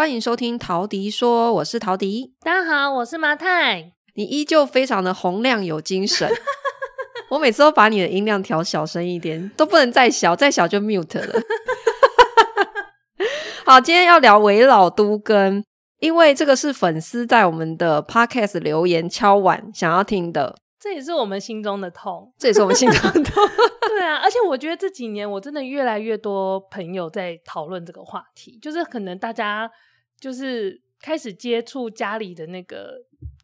欢迎收听陶迪说，我是陶迪。大家好，我是麻太。你依旧非常的洪亮有精神。我每次都把你的音量调小声一点，都不能再小，再小就 mute 了。好，今天要聊围老都跟，因为这个是粉丝在我们的 podcast 留言敲碗想要听的。这也是我们心中的痛，这也是我们心中的痛。对啊，而且我觉得这几年我真的越来越多朋友在讨论这个话题，就是可能大家就是开始接触家里的那个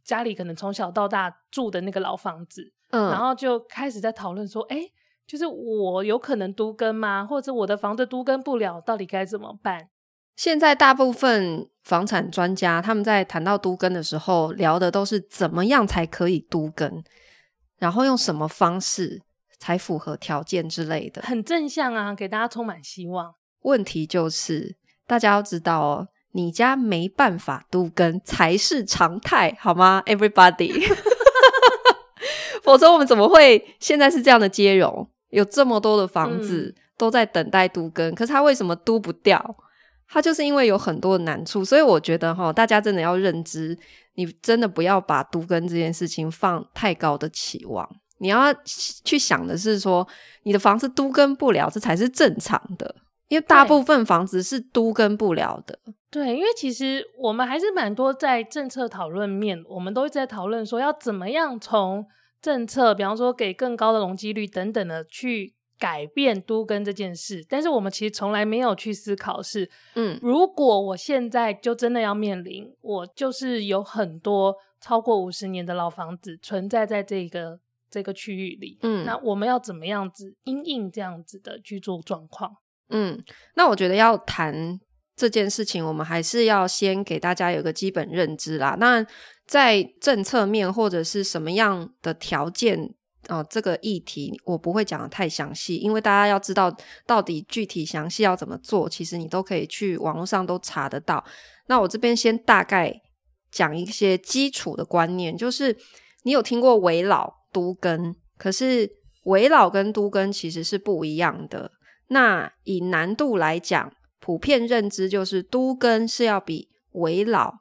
家里可能从小到大住的那个老房子，嗯，然后就开始在讨论说，哎，就是我有可能都跟吗？或者我的房子都跟不了，到底该怎么办？现在大部分房产专家他们在谈到都根的时候，聊的都是怎么样才可以都根。然后用什么方式才符合条件之类的，很正向啊，给大家充满希望。问题就是大家要知道哦，你家没办法都更才是常态，好吗？Everybody，否则我们怎么会现在是这样的接融？有这么多的房子都在等待都更，嗯、可是它为什么都不掉？它就是因为有很多的难处，所以我觉得哈，大家真的要认知。你真的不要把都更这件事情放太高的期望，你要去想的是说，你的房子都更不了，这才是正常的，因为大部分房子是都跟不了的。对，因为其实我们还是蛮多在政策讨论面，我们都一直在讨论说要怎么样从政策，比方说给更高的容积率等等的去。改变都跟这件事，但是我们其实从来没有去思考是，嗯，如果我现在就真的要面临，我就是有很多超过五十年的老房子存在在这个这个区域里，嗯，那我们要怎么样子因应这样子的居住状况？嗯，那我觉得要谈这件事情，我们还是要先给大家有个基本认知啦。那在政策面或者是什么样的条件？哦，这个议题我不会讲的太详细，因为大家要知道到底具体详细要怎么做，其实你都可以去网络上都查得到。那我这边先大概讲一些基础的观念，就是你有听过危老都根，可是危老跟都根其实是不一样的。那以难度来讲，普遍认知就是都更是要比危老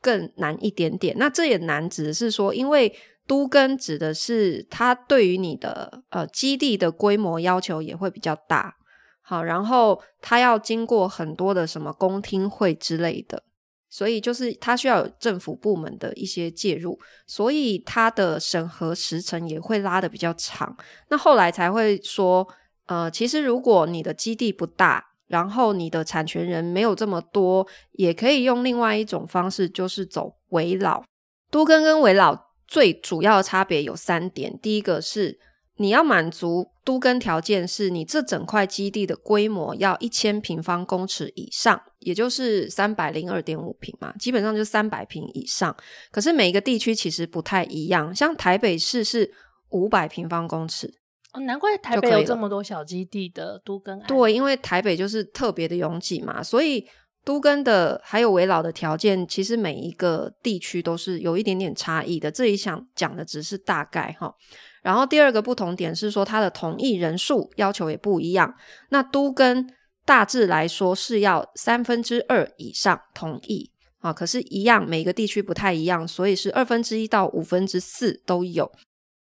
更难一点点。那这也难指的是说，因为都更指的是它对于你的呃基地的规模要求也会比较大，好，然后它要经过很多的什么公听会之类的，所以就是它需要有政府部门的一些介入，所以它的审核时程也会拉得比较长。那后来才会说，呃，其实如果你的基地不大，然后你的产权人没有这么多，也可以用另外一种方式，就是走围老。都根跟围老。最主要的差别有三点，第一个是你要满足都更条件，是你这整块基地的规模要一千平方公尺以上，也就是三百零二点五平嘛，基本上就三百平以上。可是每一个地区其实不太一样，像台北市是五百平方公尺，哦，难怪台北有这么多小基地的都更案。对，因为台北就是特别的拥挤嘛，所以。都跟的还有围老的条件，其实每一个地区都是有一点点差异的。这里想讲的只是大概哈。然后第二个不同点是说，它的同意人数要求也不一样。那都跟大致来说是要三分之二以上同意啊，可是，一样每个地区不太一样，所以是二分之一到五分之四都有。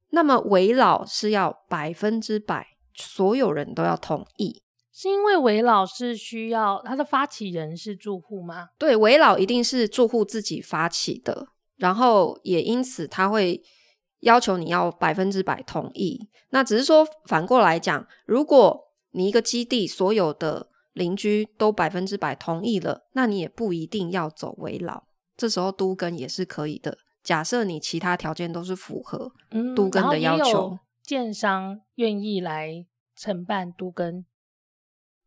那么围老是要百分之百，所有人都要同意。是因为围老是需要他的发起人是住户吗？对，围老一定是住户自己发起的，然后也因此他会要求你要百分之百同意。那只是说反过来讲，如果你一个基地所有的邻居都百分之百同意了，那你也不一定要走围老，这时候都跟也是可以的。假设你其他条件都是符合都根的要求，建商愿意来承办都根。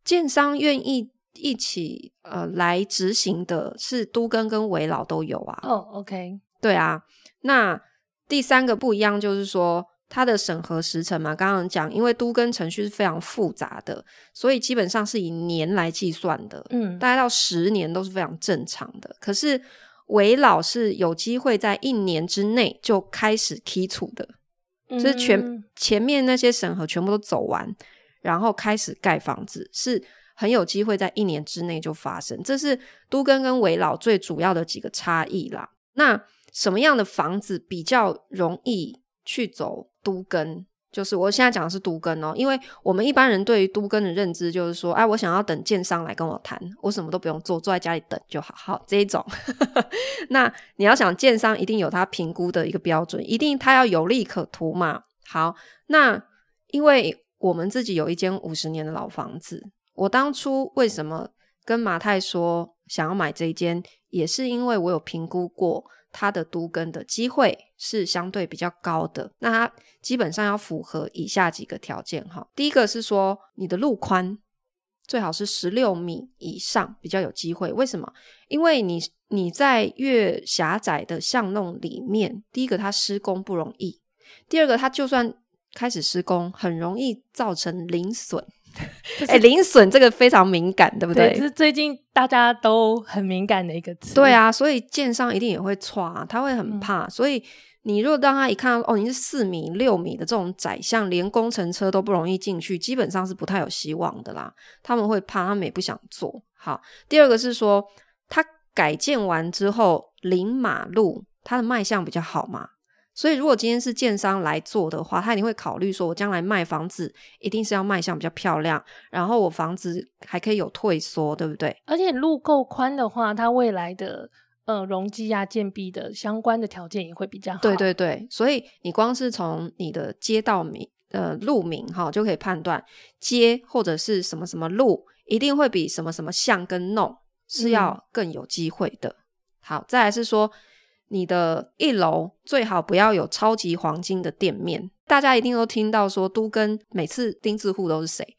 建商愿意一起呃来执行的是都根跟危老都有啊。哦、oh，OK，对啊。那第三个不一样就是说它的审核时程嘛，刚刚讲，因为都根程序是非常复杂的，所以基本上是以年来计算的，嗯，大概到十年都是非常正常的。可是危老是有机会在一年之内就开始剔除的，嗯、就是全前面那些审核全部都走完。然后开始盖房子，是很有机会在一年之内就发生。这是都根跟危老最主要的几个差异啦。那什么样的房子比较容易去走都更？就是我现在讲的是都更哦，因为我们一般人对于都更的认知就是说，哎，我想要等建商来跟我谈，我什么都不用做，坐在家里等就好，好这一种。那你要想建商一定有他评估的一个标准，一定他要有利可图嘛。好，那因为我们自己有一间五十年的老房子，我当初为什么跟马太说想要买这一间，也是因为我有评估过。它的都根的机会是相对比较高的，那它基本上要符合以下几个条件哈。第一个是说你的路宽最好是十六米以上比较有机会，为什么？因为你你在越狭窄的巷弄里面，第一个它施工不容易，第二个它就算开始施工，很容易造成零损。哎，零损这个非常敏感，对不对？这是最近大家都很敏感的一个词。对啊，所以建商一定也会剉，他会很怕。嗯、所以你如果让他一看到哦，你是四米、六米的这种窄巷，连工程车都不容易进去，基本上是不太有希望的啦。他们会怕，他们也不想做。好，第二个是说，他改建完之后临马路，它的卖相比较好嘛。所以，如果今天是建商来做的话，他一定会考虑说，我将来卖房子一定是要卖相比较漂亮，然后我房子还可以有退缩，对不对？而且路够宽的话，它未来的呃容积啊、建壁的相关的条件也会比较好。对对对，所以你光是从你的街道名呃路名哈就可以判断，街或者是什么什么路，一定会比什么什么巷跟弄是要更有机会的。嗯、好，再来是说。你的一楼最好不要有超级黄金的店面。大家一定都听到说，都跟每次钉子户都是谁？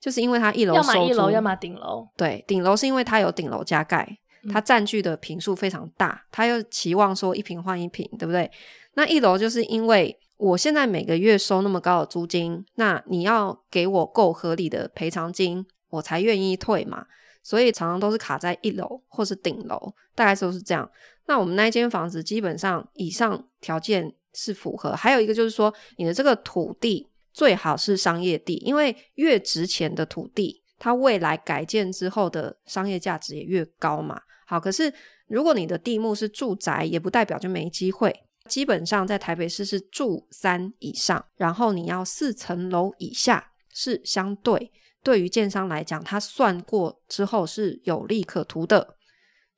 就是因为他一楼收租，要么一楼，要么顶楼。对，顶楼是因为他有顶楼加盖，他占据的坪数非常大，他又期望说一坪换一坪，对不对？那一楼就是因为我现在每个月收那么高的租金，那你要给我够合理的赔偿金，我才愿意退嘛。所以常常都是卡在一楼或是顶楼，大概都是这样。那我们那间房子基本上以上条件是符合，还有一个就是说，你的这个土地最好是商业地，因为越值钱的土地，它未来改建之后的商业价值也越高嘛。好，可是如果你的地目是住宅，也不代表就没机会。基本上在台北市是住三以上，然后你要四层楼以下是相对，对于建商来讲，他算过之后是有利可图的。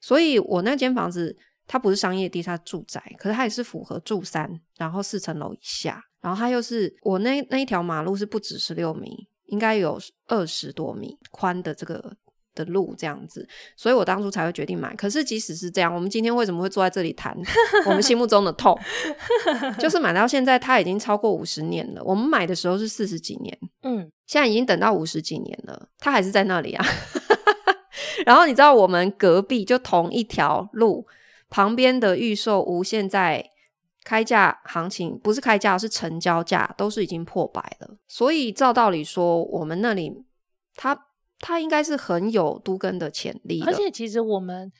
所以我那间房子。它不是商业地，它是住宅，可是它也是符合住三，然后四层楼以下，然后它又是我那那一条马路是不止十六米，应该有二十多米宽的这个的路这样子，所以我当初才会决定买。可是即使是这样，我们今天为什么会坐在这里谈我们心目中的痛？就是买到现在它已经超过五十年了。我们买的时候是四十几年，嗯，现在已经等到五十几年了，它还是在那里啊。然后你知道我们隔壁就同一条路。旁边的预售屋现在开价行情不是开价，是成交价，都是已经破百了。所以照道理说，我们那里它它应该是很有都更的潜力。而且其实我们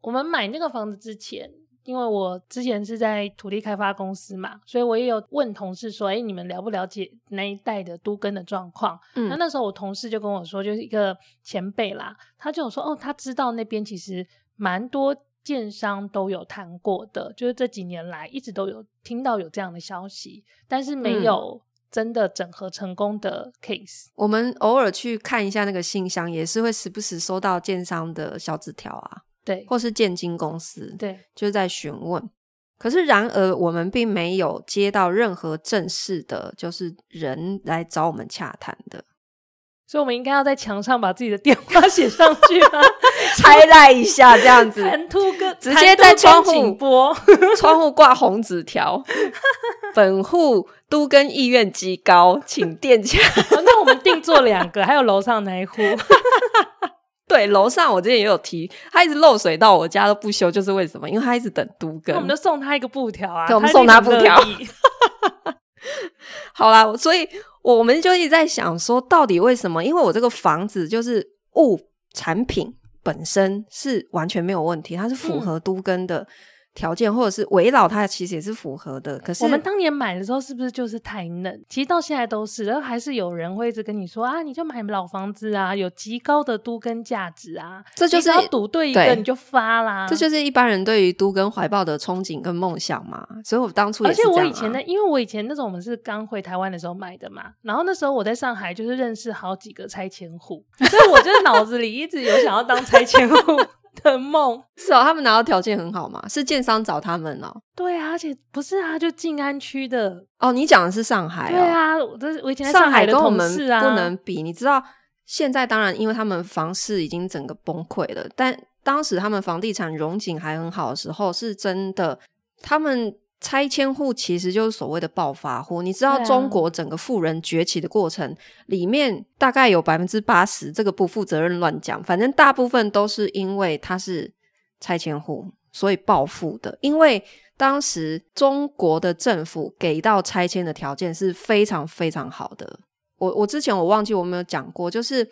我们买那个房子之前，因为我之前是在土地开发公司嘛，所以我也有问同事说：“哎，你们了不了解那一带的都更的状况？”嗯，那那时候我同事就跟我说，就是一个前辈啦，他就说：“哦，他知道那边其实蛮多。”建商都有谈过的，就是这几年来一直都有听到有这样的消息，但是没有真的整合成功的 case。嗯，我们偶尔去看一下那个信箱，也是会时不时收到建商的小纸条啊，对，或是建金公司，对，就是在询问。可是然而，我们并没有接到任何正式的，就是人来找我们洽谈的。所以，我们应该要在墙上把自己的电话写上去啊，拆赖一下这样子，直接在窗户播，窗户挂红纸条，本户都跟意愿极高，请店家。哦，那我们定做两个，还有楼上那一户。对，楼上我之前也有提，他一直漏水到我家都不修，就是为什么？因为他一直等都跟。那我们就送他一个布条啊，对，我们送他布条。好啦，所以。我们就一直在想说，到底为什么？因为我这个房子就是物产品本身是完全没有问题，它是符合都根的条件，或者是围绕，它其实也是符合的。可是我们当年买的时候，是不是就是太嫩？其实到现在都是，然后还是有人会一直跟你说啊，你就买老房子啊，有极高的都跟价值啊。这就是要赌对一个你就发啦。这就是一般人对于都跟怀抱的憧憬跟梦想嘛。所以我当初也是、啊、而且我以前呢，因为我以前那时候我们是刚回台湾的时候买的嘛，然后那时候我在上海就是认识好几个拆迁户，所以我就脑子里一直有想要当拆迁户。的梦是哦，他们拿到条件很好嘛？是建商找他们哦。对啊，而且不是啊，就静安区的哦。你讲的是上海、哦？对啊，我这我以前在上海的同事啊，跟我们不能比。你知道，现在当然因为他们房市已经整个崩溃了，但当时他们房地产融景还很好的时候，是真的他们。拆迁户其实就是所谓的暴发户，你知道中国整个富人崛起的过程、啊、里面，大概有百分之八十，这个不负责任乱讲，反正大部分都是因为他是拆迁户，所以暴富的。因为当时中国的政府给到拆迁的条件是非常非常好的。我我之前我忘记我没有讲过，就是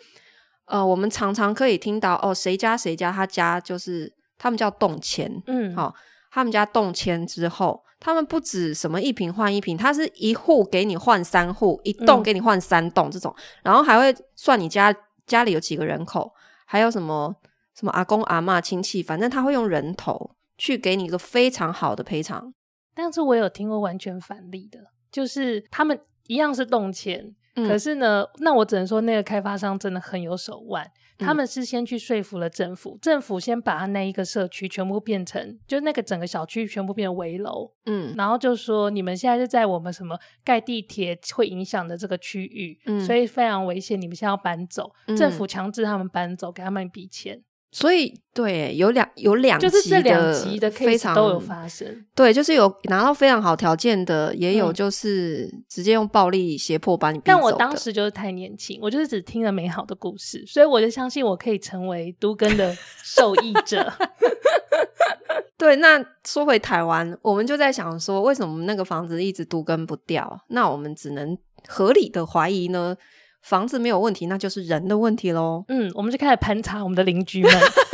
呃，我们常常可以听到哦，谁家谁家他家就是他们叫动迁，嗯，好、哦，他们家动迁之后。他们不止什么一平换一平，他是一户给你换三户，一栋给你换三栋这种，嗯，然后还会算你家家里有几个人口，还有什么什么阿公阿妈亲戚，反正他会用人头去给你一个非常好的赔偿。但是我有听过完全反例的，就是他们一样是动迁。嗯、可是呢，那我只能说那个开发商真的很有手腕。嗯、他们是先去说服了政府，政府先把他那一个社区全部变成，就那个整个小区全部变成危楼，嗯，然后就说你们现在是在我们什么盖地铁会影响的这个区域，嗯，所以非常危险，你们现在要搬走，嗯、政府强制他们搬走，给他们一笔钱。所以，对，有两有两就是这两集的 case 都有发生。对，就是有拿到非常好条件的，也有就是直接用暴力胁迫把你逼走。但我当时就是太年轻，我就是只听了美好的故事，所以我就相信我可以成为都根的受益者。对，那说回台湾，我们就在想说，为什么那个房子一直都根不掉？那我们只能合理的怀疑呢？房子没有问题，那就是人的问题喽。嗯，我们就开始盘查我们的邻居们，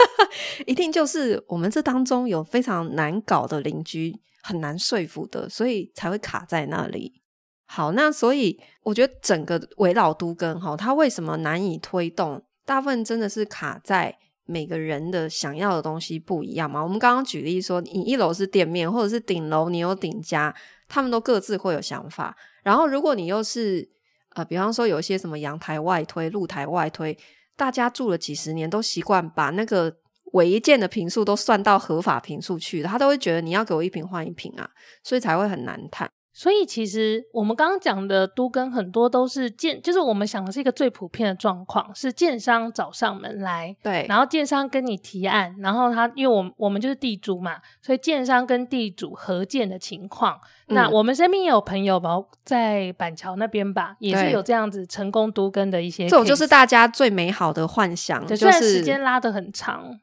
一定就是我们这当中有非常难搞的邻居，很难说服的，所以才会卡在那里。好，那所以我觉得整个围绕都更哈，它为什么难以推动？大部分真的是卡在每个人的想要的东西不一样嘛。我们刚刚举例说，你一楼是店面，或者是顶楼你有顶家，他们都各自会有想法。然后如果你又是呃，比方说有一些什么阳台外推、露台外推，大家住了几十年，都习惯把那个违建的平数都算到合法平数去，他都会觉得你要给我一平换一平啊，所以才会很难谈。所以其实我们刚刚讲的都跟很多都是建，就是我们想的是一个最普遍的状况，是建商找上门来，对，然后建商跟你提案，然后他因为我们我们就是地主嘛，所以建商跟地主合建的情况，嗯、那我们身边也有朋友吧，在板桥那边吧，也是有这样子成功都更的一些，这种就是大家最美好的幻想，对，就是虽然时间拉得很长。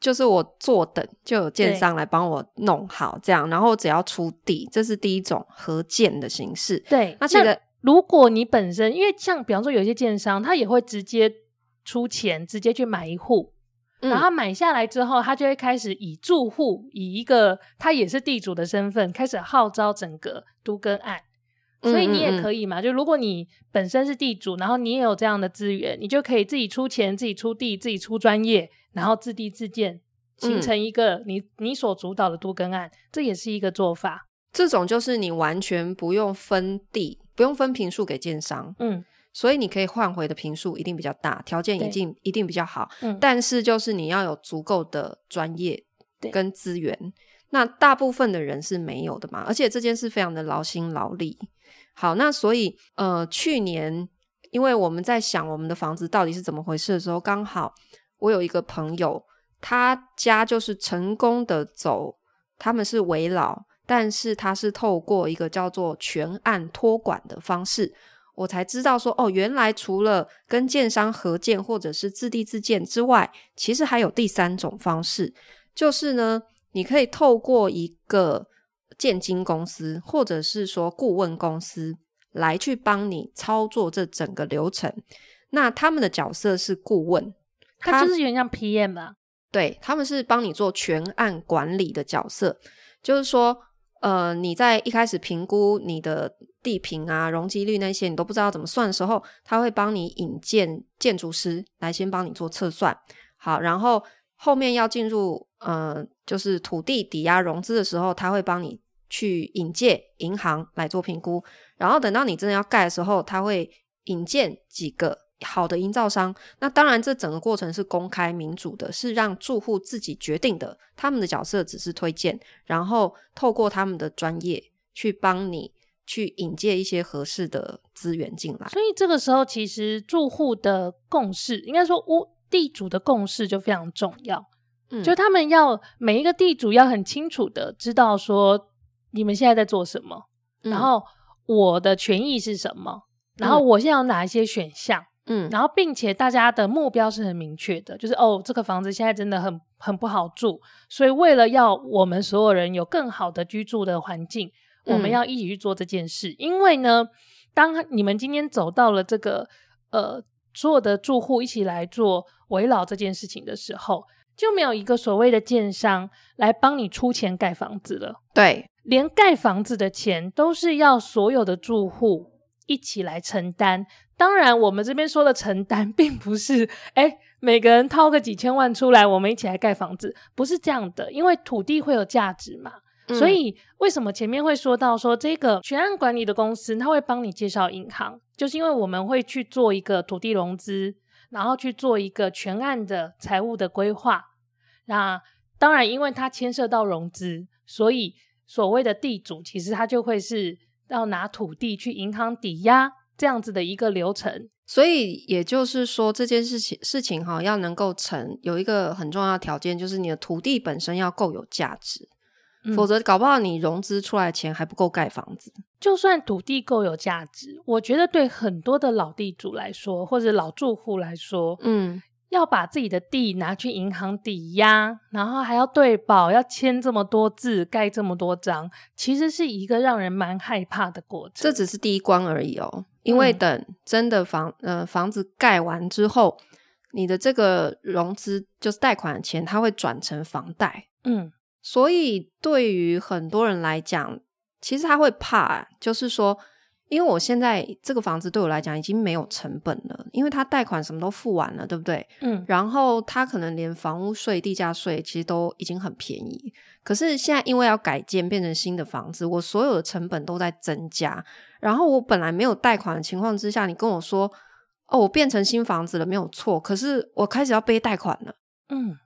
就是我坐等，就有建商来帮我弄好这样，然后只要出地，这是第一种合建的形式。对，那这个如果你本身，因为像比方说有些建商，他也会直接出钱，直接去买一户，嗯，然后买下来之后，他就会开始以住户以一个他也是地主的身份，开始号召整个都更案。所以你也可以嘛，嗯嗯嗯，就如果你本身是地主，然后你也有这样的资源，你就可以自己出钱、自己出地、自己出专业。然后自地自建，形成一个你、嗯、你所主导的都更案，这也是一个做法。这种就是你完全不用分地，不用分平数给建商，嗯，所以你可以换回的平数一定比较大，条件一定一定比较好。嗯，但是就是你要有足够的专业跟资源，那大部分的人是没有的嘛。而且这件事非常的劳心劳力。好，那所以呃，去年因为我们在想我们的房子到底是怎么回事的时候，刚好。我有一个朋友，他家就是成功的走，他们是危老，但是他是透过一个叫做全案托管的方式，我才知道说，哦，原来除了跟建商合建或者是自地自建之外，其实还有第三种方式，就是呢，你可以透过一个建金公司或者是说顾问公司来去帮你操作这整个流程，那他们的角色是顾问。他就是有点像 PM 啊，对，他们是帮你做全案管理的角色，就是说，呃，你在一开始评估你的地坪啊、容积率那些，你都不知道怎么算的时候，他会帮你引荐建筑师来先帮你做测算。好，然后后面要进入呃，就是土地抵押融资的时候，他会帮你去引荐银行来做评估。然后等到你真的要盖的时候，他会引荐几个。好的营造商，那当然这整个过程是公开民主的，是让住户自己决定的。他们的角色只是推荐，然后透过他们的专业去帮你去引荐一些合适的资源进来。所以这个时候，其实住户的共识，应该说屋地主的共识就非常重要。嗯，就他们要每一个地主要很清楚的知道说你们现在在做什么，嗯，然后我的权益是什么，然后我现在有哪一些选项。嗯，然后并且大家的目标是很明确的，就是哦，这个房子现在真的很很不好住，所以为了要我们所有人有更好的居住的环境，嗯，我们要一起去做这件事。因为呢，当你们今天走到了这个呃所有的住户一起来做围绕这件事情的时候，就没有一个所谓的建商来帮你出钱盖房子了。对，连盖房子的钱都是要所有的住户一起来承担。当然，我们这边说的承担，并不是哎，每个人掏个几千万出来，我们一起来盖房子，不是这样的。因为土地会有价值嘛，嗯、所以为什么前面会说到说这个全案管理的公司，他会帮你介绍银行，就是因为我们会去做一个土地融资，然后去做一个全案的财务的规划。那当然，因为它牵涉到融资，所以所谓的地主，其实他就会是要拿土地去银行抵押。这样子的一个流程，所以也就是说，这件事情事情哈，要能够成，有一个很重要的条件，就是你的土地本身要够有价值，嗯、否则搞不好你融资出来的钱还不够盖房子。就算土地够有价值，我觉得对很多的老地主来说，或者老住户来说，嗯。要把自己的地拿去银行抵押，然后还要对保，要签这么多字，盖这么多章，其实是一个让人蛮害怕的过程。这只是第一关而已哦，因为等真的房呃房子盖完之后，你的这个融资就是贷款的钱，它会转成房贷。嗯，所以对于很多人来讲，其实他会怕，就是说。因为我现在这个房子对我来讲已经没有成本了，因为他贷款什么都付完了，对不对？嗯。然后他可能连房屋税、地价税其实都已经很便宜，可是现在因为要改建变成新的房子，我所有的成本都在增加。然后我本来没有贷款的情况之下，你跟我说哦，我变成新房子了，没有错。可是我开始要背贷款了，嗯。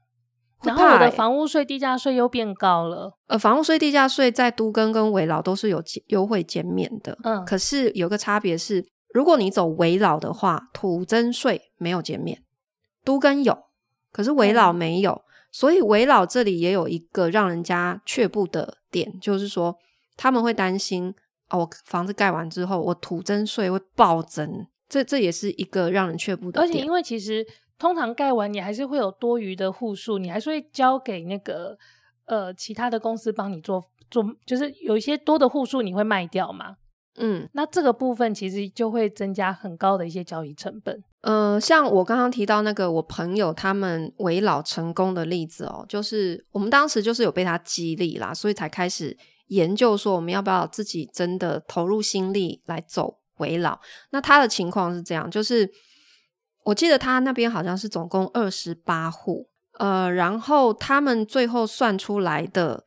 然后我的房屋税、地价税又变高了。呃，房屋税、地价税在都更跟围老都是有优惠减免的。嗯，可是有个差别是，如果你走围老的话，土增税没有减免，都更有，可是围老没有。嗯、所以围老这里也有一个让人家却步的点，就是说他们会担心哦，我房子盖完之后，我土增税会暴增，这这也是一个让人却步的点。而且因为其实。通常盖完，你还是会有多余的户数，你还是会交给那个呃其他的公司帮你做做，就是有一些多的户数你会卖掉嘛？嗯，那这个部分其实就会增加很高的一些交易成本。呃，像我刚刚提到那个我朋友他们围老成功的例子哦，就是我们当时就是有被他激励啦，所以才开始研究说我们要不要自己真的投入心力来走围老。那他的情况是这样，就是。我记得他那边好像是总共二十八户，呃，然后他们最后算出来的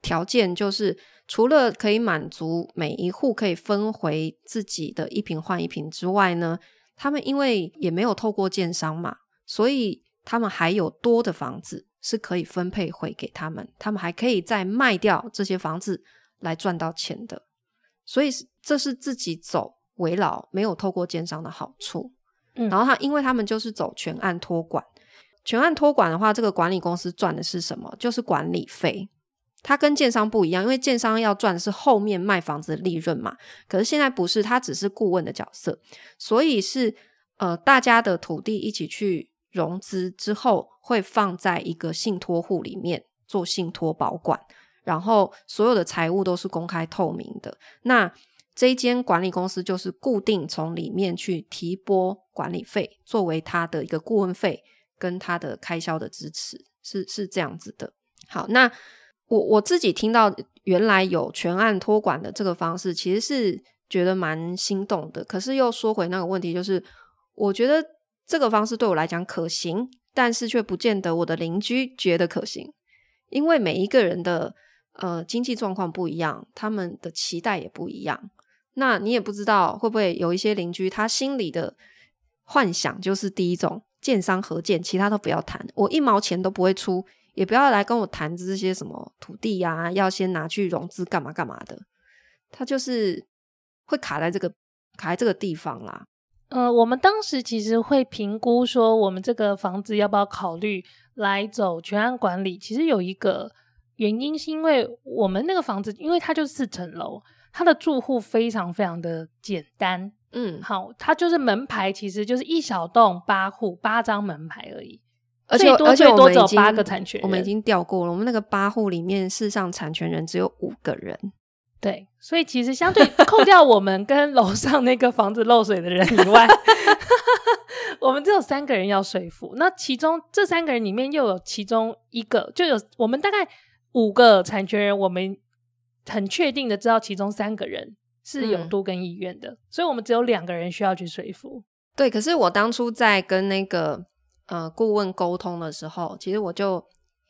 条件就是，除了可以满足每一户可以分回自己的一平换一平之外呢，他们因为也没有透过建商嘛，所以他们还有多的房子是可以分配回给他们，他们还可以再卖掉这些房子来赚到钱的，所以这是自己走危老没有透过建商的好处。嗯，然后他，因为他们就是走全案托管，全案托管的话，这个管理公司赚的是什么？就是管理费。它跟建商不一样，因为建商要赚的是后面卖房子的利润嘛。可是现在不是，他只是顾问的角色，所以是呃，大家的土地一起去融资之后，会放在一个信托户里面做信托保管，然后所有的财务都是公开透明的。那这一间管理公司就是固定从里面去提拨管理费，作为他的一个顾问费跟他的开销的支持，是是这样子的。好，那我我自己听到原来有全案托管的这个方式，其实是觉得蛮心动的。可是又说回那个问题，就是我觉得这个方式对我来讲可行，但是却不见得我的邻居觉得可行，因为每一个人的呃经济状况不一样，他们的期待也不一样。那你也不知道会不会有一些邻居，他心里的幻想就是第一种，建商合建，其他都不要谈，我一毛钱都不会出，也不要来跟我谈这些什么土地呀、要先拿去融资干嘛干嘛的，他就是会卡在这个卡在这个地方啦。呃，我们当时其实会评估说，我们这个房子要不要考虑来走全案管理，其实有一个原因是因为我们那个房子，因为它就四层楼。它的住户非常非常的简单，嗯，好，它就是门牌，其实就是一小栋八户八张门牌而已，而且最多最多只有八个产权人，我们已经调过了，我们那个八户里面，事实上产权人只有五个人，对，所以其实相对扣掉我们跟楼上那个房子漏水的人以外，我们只有三个人要说服，那其中这三个人里面又有其中一个，就有我们大概五个产权人，我们。很确定的知道其中三个人是有都更意愿的，嗯，所以我们只有两个人需要去说服。对，可是我当初在跟那个呃顾问沟通的时候，其实我就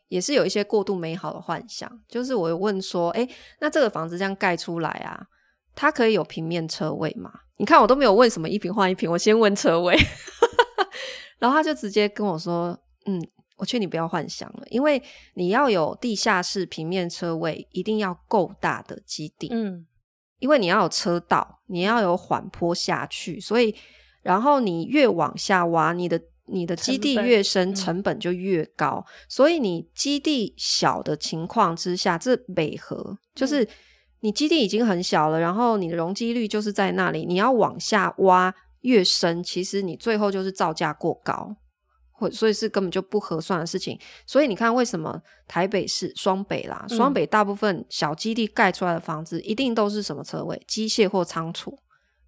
也是有一些过度美好的幻想，就是我有问说，哎，那这个房子这样盖出来啊，它可以有平面车位吗？你看我都没有问什么一平换一平，我先问车位，然后他就直接跟我说，嗯。我劝你不要幻想了，因为你要有地下室平面车位，一定要够大的基地。嗯，因为你要有车道，你要有缓坡下去，所以然后你越往下挖，你的你的基地越深，成本，成本就越高。嗯。所以你基地小的情况之下，这美合就是你基地已经很小了，然后你的容积率就是在那里，你要往下挖越深，其实你最后就是造价过高。所以是根本就不合算的事情。所以你看，为什么台北市双北啦，双北大部分小基地盖出来的房子，一定都是什么车位？机械或仓储？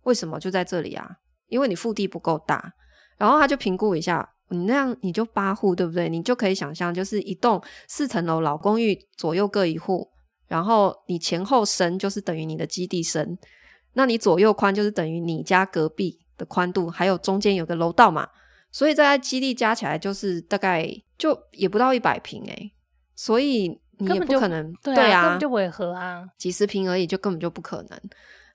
为什么就在这里啊？因为你腹地不够大。然后他就评估一下，你那样你就八户，对不对？你就可以想象，就是一栋四层楼老公寓，左右各一户，然后你前后深就是等于你的基地深，那你左右宽就是等于你家隔壁的宽度，还有中间有个楼道嘛。所以在基地加起来就是大概就也不到一百平哎，所以你也不可能对啊，对啊，根本就违和啊，几十平而已，就根本就不可能。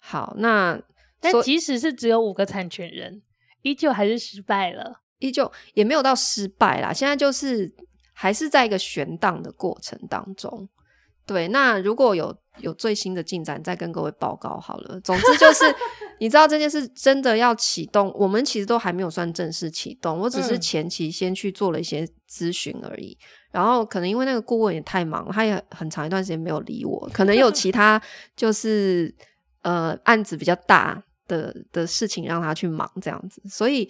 好，那但即使是只有五个产权人，依旧还是失败了，依旧也没有到失败啦。现在就是还是在一个悬档的过程当中。对，那如果有有最新的进展，再跟各位报告好了。总之就是，你知道这件事真的要启动，我们其实都还没有算正式启动，我只是前期先去做了一些咨询而已。嗯。然后可能因为那个顾问也太忙，他也很长一段时间没有理我，可能有其 他就是呃案子比较大的的事情让他去忙这样子，所以。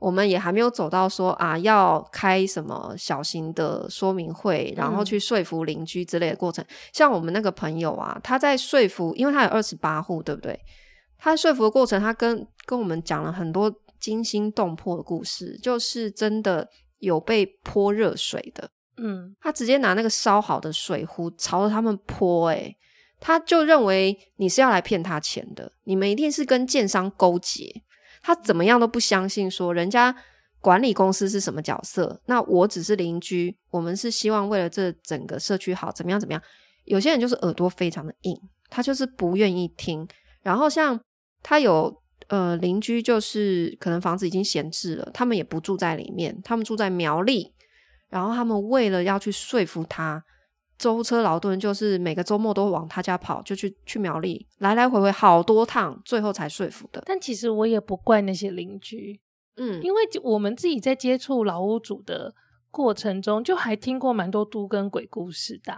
我们也还没有走到说啊，要开什么小型的说明会，然后去说服邻居之类的过程。嗯。像我们那个朋友啊，他在说服，因为他有二十八户，对不对？他说服的过程，他跟跟我们讲了很多惊心动魄的故事，就是真的有被泼热水的。嗯，他直接拿那个烧好的水壶朝着他们泼，诶，他就认为你是要来骗他钱的，你们一定是跟建商勾结。他怎么样都不相信，说人家管理公司是什么角色？那我只是邻居，我们是希望为了这整个社区好，怎么样怎么样？有些人就是耳朵非常的硬，他就是不愿意听。然后像他有呃邻居，就是可能房子已经闲置了，他们也不住在里面，他们住在苗栗，然后他们为了要去说服他。舟车劳顿，就是每个周末都往他家跑，就去去苗栗，来来回回好多趟，最后才说服的。但其实我也不怪那些邻居，嗯，因为我们自己在接触老屋主的过程中，就还听过蛮多都跟鬼故事的，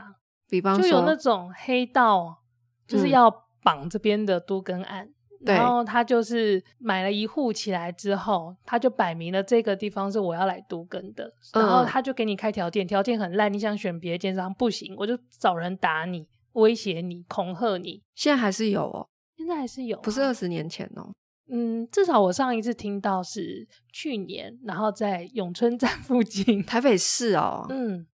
比方说就有那种黑道，就是要绑这边的都跟案。嗯然后他就是买了一户起来之后，他就摆明了这个地方是我要来都根的，然后他就给你开条件，条件很烂，你想选别的建商不行，我就找人打你、威胁你、恐吓你。现在还是有哦，现在还是有啊，不是二十年前哦。嗯，至少我上一次听到是去年，然后在永春站附近，台北市哦。嗯，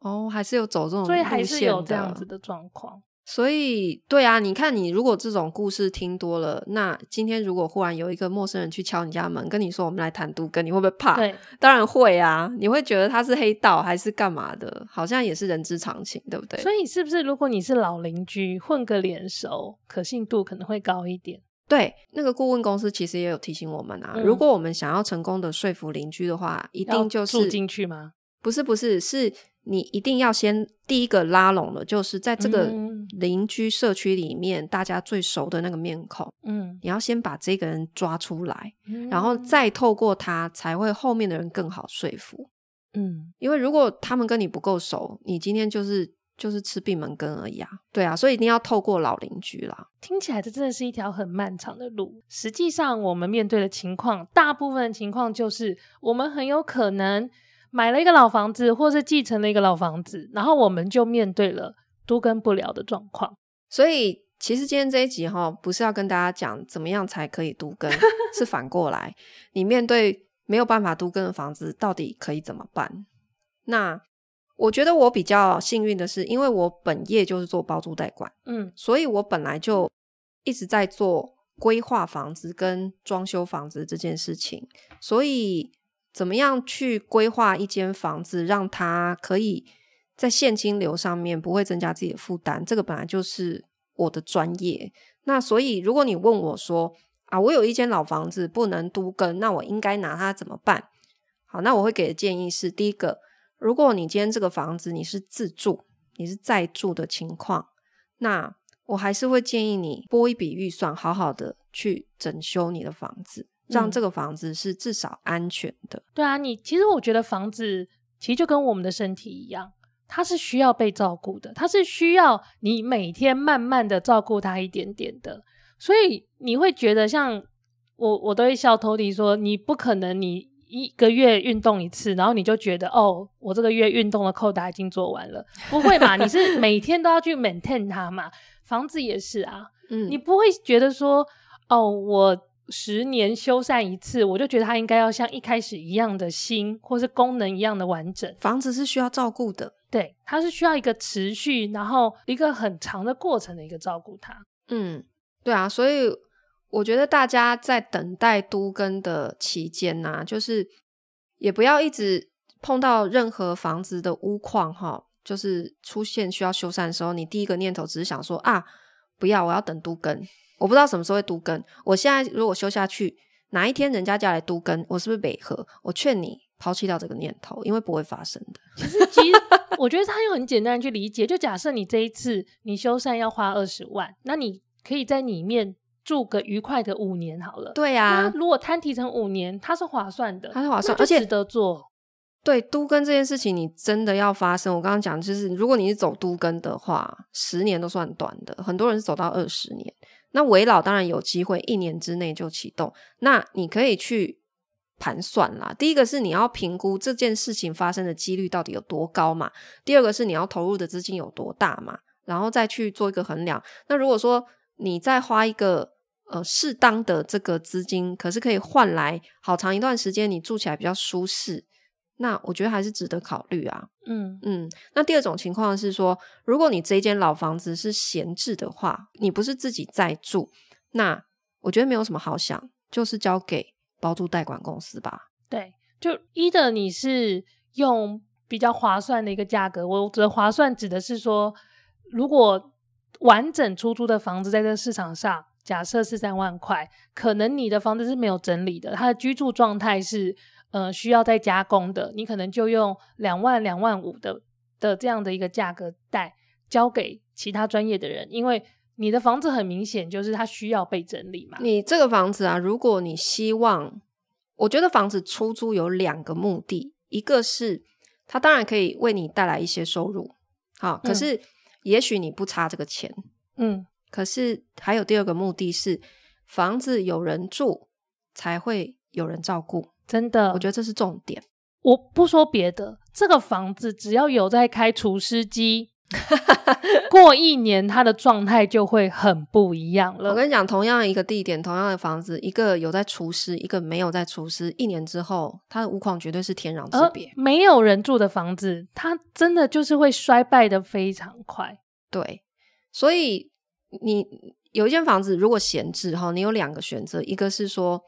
哦，还是有走这种，所以还是有这样子的状况。所以，对啊，你看，你如果这种故事听多了，那今天如果忽然有一个陌生人去敲你家门，跟你说我们来谈都更，你会不会怕？对，当然会啊。你会觉得他是黑道还是干嘛的？好像也是人之常情，对不对？所以，是不是如果你是老邻居，混个脸熟，可信度可能会高一点？对，那个顾问公司其实也有提醒我们啊，嗯、如果我们想要成功的说服邻居的话，一定就是住进去吗？不是，不是，是。你一定要先第一个拉拢的，就是在这个邻居社区里面，大家最熟的那个面孔。嗯，你要先把这个人抓出来，嗯，然后再透过他，才会后面的人更好说服。嗯，因为如果他们跟你不够熟，你今天就是就是吃闭门羹而已啊。对啊，所以一定要透过老邻居啦。听起来这真的是一条很漫长的路。实际上，我们面对的情况，大部分的情况就是我们很有可能。买了一个老房子，或是继承了一个老房子，然后我们就面对了都跟不了的状况。所以，其实今天这一集哈，不是要跟大家讲怎么样才可以都跟，是反过来，你面对没有办法都跟的房子，到底可以怎么办？那我觉得我比较幸运的是，因为我本业就是做包租代管，嗯，所以我本来就一直在做规划房子跟装修房子这件事情，所以。怎么样去规划一间房子，让它可以在现金流上面不会增加自己的负担？这个本来就是我的专业。那所以，如果你问我说啊，我有一间老房子不能都更，那我应该拿它怎么办？好，那我会给的建议是：第一个，如果你今天这个房子你是自住，你是在住的情况，那我还是会建议你拨一笔预算，好好的去整修你的房子。让这个房子是至少安全的。嗯。对啊，你其实我觉得房子其实就跟我们的身体一样，它是需要被照顾的，它是需要你每天慢慢的照顾它一点点的。所以你会觉得像我，我都会笑偷弟说，你不可能你一个月运动一次，然后你就觉得哦，我这个月运动的扣打已经做完了，不会嘛？你是每天都要去 maintain 它嘛？房子也是啊，嗯，你不会觉得说哦，我。十年修缮一次，我就觉得它应该要像一开始一样的新，或是功能一样的完整。房子是需要照顾的，对，它是需要一个持续，然后一个很长的过程的一个照顾它。嗯，对啊，所以我觉得大家在等待都更的期间呢、啊，就是也不要一直碰到任何房子的屋况哈，就是出现需要修缮的时候，你第一个念头只是想说啊，不要，我要等都更。我不知道什么时候会都更。我现在如果修下去，哪一天人家家来都更，我是不是北河？我劝你抛弃掉这个念头，因为不会发生的。其实，其实 我觉得它又很简单去理解。就假设你这一次你修缮要花二十万，那你可以在里面住个愉快的五年好了。对呀、啊，如果摊提成五年，它是划算的，它是划算，而且值得做。对，都跟这件事情，你真的要发生。我刚刚讲，就是如果你是走都跟的话，十年都算短的，很多人是走到二十年。那维老当然有机会一年之内就启动，那你可以去盘算啦。第一个是你要评估这件事情发生的几率到底有多高嘛，第二个是你要投入的资金有多大嘛，然后再去做一个衡量。那如果说你再花一个呃适当的这个资金，可是可以换来好长一段时间你住起来比较舒适。那我觉得还是值得考虑啊。嗯嗯。那第二种情况是说，如果你这间老房子是闲置的话，你不是自己在住，那我觉得没有什么好想，就是交给包租代管公司吧。对，就 either 你是用比较划算的一个价格，我觉得划算指的是说，如果完整出租的房子在这个市场上，假设是三万块，可能你的房子是没有整理的，它的居住状态是。呃，需要再加工的，你可能就用两万、两万五的的这样的一个价格带交给其他专业的人，因为你的房子很明显就是它需要被整理嘛。你这个房子啊，如果你希望，我觉得房子出租有两个目的，一个是它当然可以为你带来一些收入，好，可是也许你不差这个钱，嗯，可是还有第二个目的是房子有人住才会有人照顾。真的，我觉得这是重点。我不说别的，这个房子只要有在开除湿机，过一年它的状态就会很不一样了。我跟你讲，同样一个地点，同样的房子，一个有在除湿，一个没有在除湿，一年之后，它的屋况绝对是天壤之别。没有人住的房子，它真的就是会衰败的非常快。对，所以你有一间房子如果闲置哈，你有两个选择，一个是说，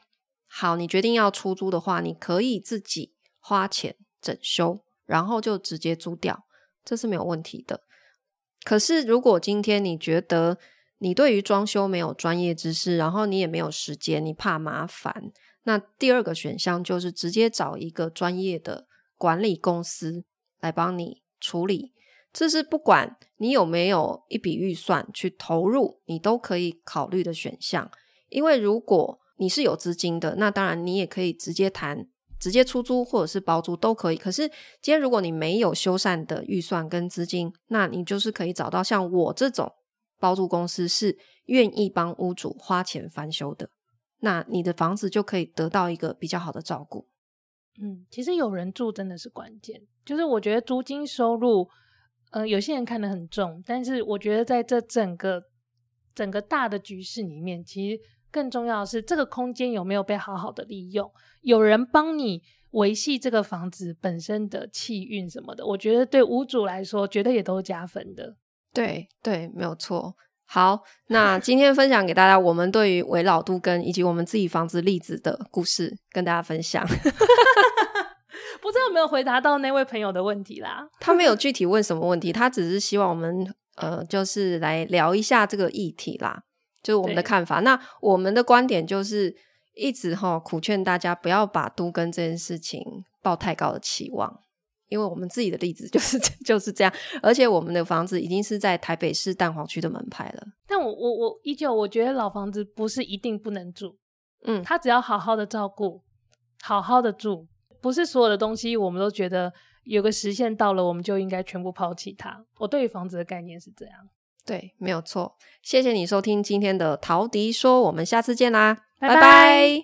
好，你决定要出租的话，你可以自己花钱整修，然后就直接租掉，这是没有问题的。可是，如果今天你觉得你对于装修没有专业知识，然后你也没有时间，你怕麻烦，那第二个选项就是直接找一个专业的管理公司来帮你处理。这是不管你有没有一笔预算去投入，你都可以考虑的选项。因为如果你是有资金的，那当然你也可以直接谈。直接出租或者是包租都可以。可是今天如果你没有修缮的预算跟资金，那你就是可以找到像我这种包租公司，是愿意帮屋主花钱翻修的。那你的房子就可以得到一个比较好的照顾。嗯，其实有人住真的是关键。就是我觉得租金收入，呃，有些人看得很重，但是我觉得在这整个整个大的局势里面，其实。更重要的是，这个空间有没有被好好的利用？有人帮你维系这个房子本身的气运什么的，我觉得对屋主来说，绝对也都是加分的。对对，没有错。好，那今天分享给大家，我们对于围老都根以及我们自己房子例子的故事，跟大家分享。不知道有没有回答到那位朋友的问题啦？他没有具体问什么问题，他只是希望我们呃，就是来聊一下这个议题啦。就是我们的看法，那我们的观点就是一直哈苦劝大家不要把都跟这件事情抱太高的期望，因为我们自己的例子就是 就是这样，而且我们的房子已经是在台北市蛋黄区的门牌了。但我我我依旧我觉得老房子不是一定不能住，嗯，他只要好好的照顾，好好的住，不是所有的东西我们都觉得有个时限到了，我们就应该全部抛弃它。我对于房子的概念是这样。对没有错。谢谢你收听今天的陶迪说我们下次见啦拜拜